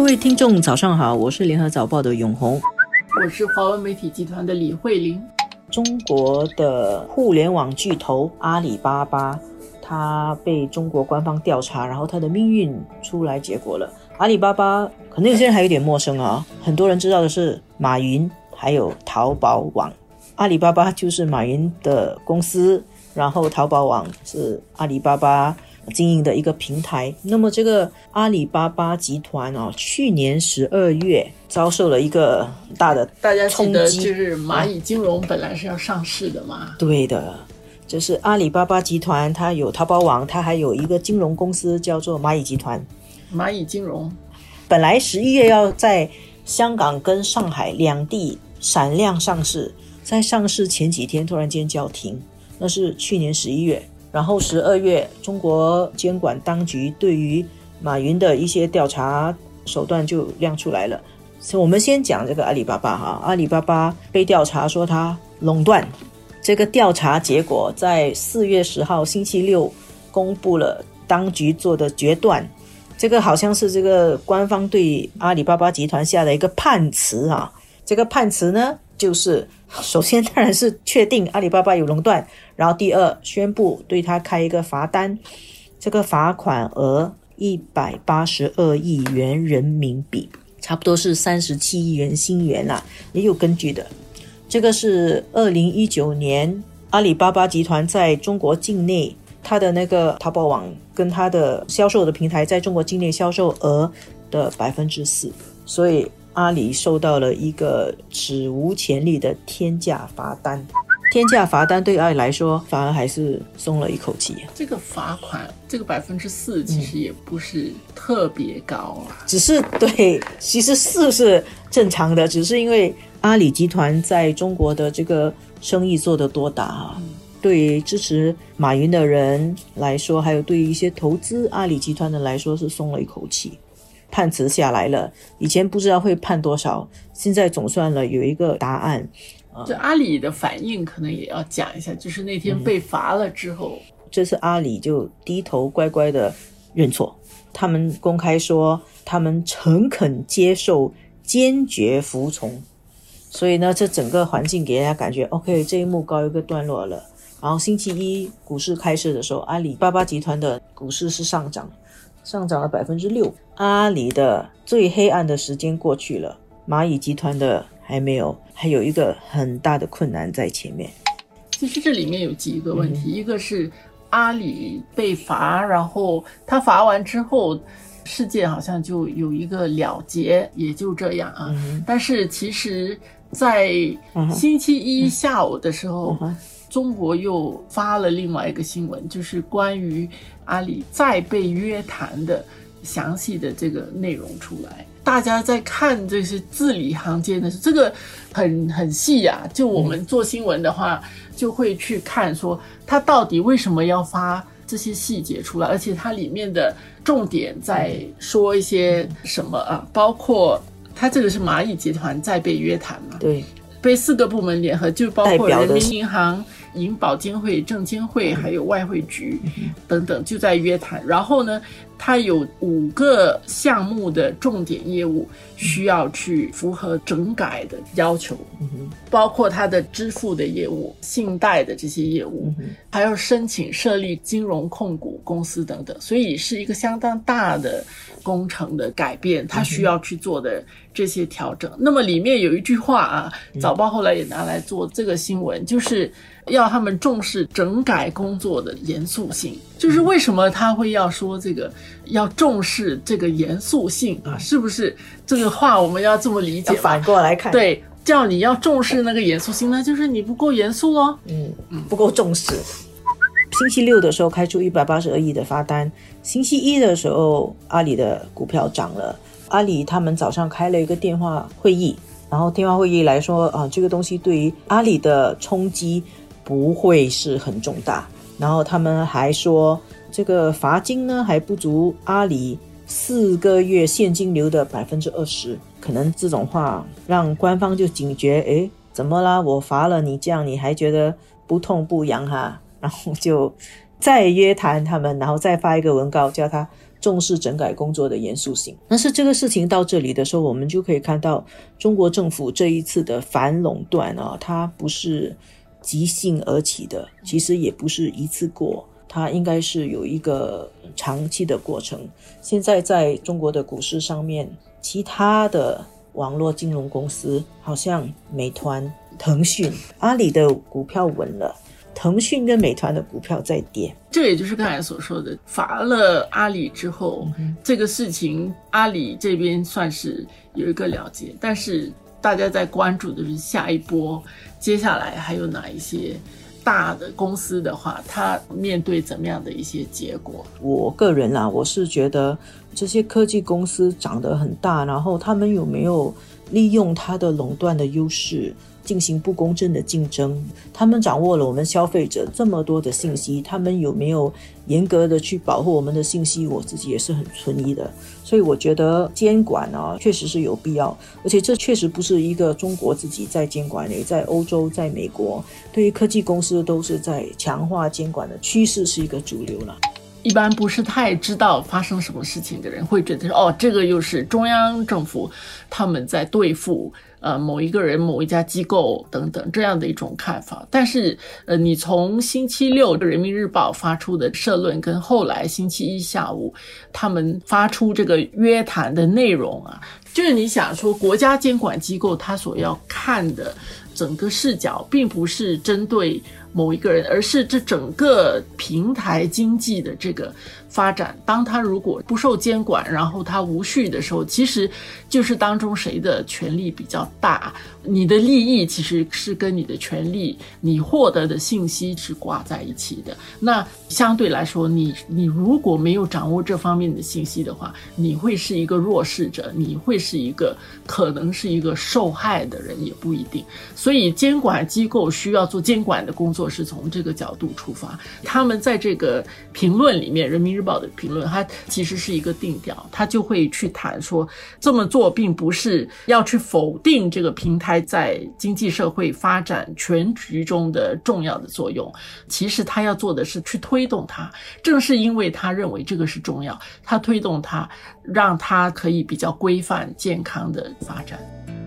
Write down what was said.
各位听众，早上好，我是联合早报的永红，我是华文媒体集团的李慧玲。中国的互联网巨头阿里巴巴，它被中国官方调查，然后它的命运出来结果了。阿里巴巴可能有些人还有点陌生啊，很多人知道的是马云，还有淘宝网。阿里巴巴就是马云的公司，然后淘宝网是阿里巴巴。经营的一个平台。那么，这个阿里巴巴集团啊，去年十二月遭受了一个大的大家记得，就是蚂蚁金融本来是要上市的嘛？对的，就是阿里巴巴集团，它有淘宝网，它还有一个金融公司叫做蚂蚁集团。蚂蚁金融本来十一月要在香港跟上海两地闪亮上市，在上市前几天突然间叫停，那是去年十一月。然后十二月，中国监管当局对于马云的一些调查手段就亮出来了。我们先讲这个阿里巴巴哈，阿里巴巴被调查说它垄断。这个调查结果在四月十号星期六公布了，当局做的决断。这个好像是这个官方对阿里巴巴集团下的一个判词啊。这个判词呢，就是。首先当然是确定阿里巴巴有垄断，然后第二宣布对他开一个罚单，这个罚款额一百八十二亿元人民币，差不多是三十七亿元新元啦，也有根据的。这个是二零一九年阿里巴巴集团在中国境内它的那个淘宝网跟它的销售的平台在中国境内销售额的百分之四，所以。阿里受到了一个史无前例的天价罚单，天价罚单对阿里来说反而还是松了一口气。这个罚款，这个百分之四其实也不是特别高啊，只是对，其实四是正常的，只是因为阿里集团在中国的这个生意做得多大啊，对于支持马云的人来说，还有对于一些投资阿里集团的来说，是松了一口气。判词下来了，以前不知道会判多少，现在总算了有一个答案。这阿里的反应可能也要讲一下，就是那天被罚了之后，这次阿里就低头乖乖的认错，他们公开说他们诚恳接受，坚决服从。所以呢，这整个环境给人家感觉 OK，这一幕告一个段落了。然后星期一股市开市的时候，阿里巴巴集团的股市是上涨。上涨了百分之六，阿里的最黑暗的时间过去了，蚂蚁集团的还没有，还有一个很大的困难在前面。其实这里面有几个问题，一个是阿里被罚，然后他罚完之后，事件好像就有一个了结，也就这样啊。但是其实，在星期一下午的时候。中国又发了另外一个新闻，就是关于阿里再被约谈的详细的这个内容出来。大家在看这些字里行间的，这个很很细呀。就我们做新闻的话，就会去看说他到底为什么要发这些细节出来，而且它里面的重点在说一些什么啊？包括他这个是蚂蚁集团在被约谈嘛？对，被四个部门联合，就包括人民银行。银保监会、证监会还有外汇局等等就在约谈，然后呢，它有五个项目的重点业务需要去符合整改的要求，包括它的支付的业务、信贷的这些业务，还要申请设立金融控股公司等等，所以是一个相当大的工程的改变，他需要去做的这些调整。那么里面有一句话啊，早报后来也拿来做这个新闻，就是。要他们重视整改工作的严肃性，就是为什么他会要说这个要重视这个严肃性啊？是不是这个话我们要这么理解？反过来看，对，叫你要重视那个严肃性，呢就是你不够严肃哦。嗯嗯，不够重视。星期六的时候开出一百八十二亿的罚单，星期一的时候阿里的股票涨了。阿里他们早上开了一个电话会议，然后电话会议来说啊，这个东西对于阿里的冲击。不会是很重大，然后他们还说，这个罚金呢还不足阿里四个月现金流的百分之二十，可能这种话让官方就警觉，哎，怎么啦？我罚了你这样，你还觉得不痛不痒哈？然后就再约谈他们，然后再发一个文告，叫他重视整改工作的严肃性。但是这个事情到这里的时候，我们就可以看到中国政府这一次的反垄断啊，它不是即兴而起的，其实也不是一次过，它应该是有一个长期的过程。现在在中国的股市上面，其他的网络金融公司，好像美团、腾讯、阿里的股票稳了。腾讯跟美团的股票在跌，这也就是刚才所说的罚了阿里之后，这个事情阿里这边算是有一个了结，但是大家在关注的是下一波，接下来还有哪一些大的公司的话，它面对怎么样的一些结果？我个人啊，我是觉得这些科技公司长得很大，然后他们有没有利用它的垄断的优势？进行不公正的竞争，他们掌握了我们消费者这么多的信息，他们有没有严格的去保护我们的信息？我自己也是很存疑的。所以我觉得监管啊，确实是有必要，而且这确实不是一个中国自己在监管，也在欧洲、在美国，对于科技公司都是在强化监管的趋势，是一个主流了。一般不是太知道发生什么事情的人，会觉得说，哦，这个又是中央政府他们在对付。呃，某一个人、某一家机构等等这样的一种看法，但是，呃，你从星期六《人民日报》发出的社论，跟后来星期一下午他们发出这个约谈的内容啊，就是你想说，国家监管机构他所要看的整个视角，并不是针对某一个人，而是这整个平台经济的这个。发展，当他如果不受监管，然后他无序的时候，其实就是当中谁的权力比较大，你的利益其实是跟你的权利、你获得的信息是挂在一起的。那相对来说，你你如果没有掌握这方面的信息的话，你会是一个弱势者，你会是一个可能是一个受害的人，也不一定。所以，监管机构需要做监管的工作，是从这个角度出发。他们在这个评论里面，人民。日报的评论，它其实是一个定调，他就会去谈说，这么做并不是要去否定这个平台在经济社会发展全局中的重要的作用，其实他要做的是去推动它。正是因为他认为这个是重要，他推动它，让它可以比较规范、健康的发展。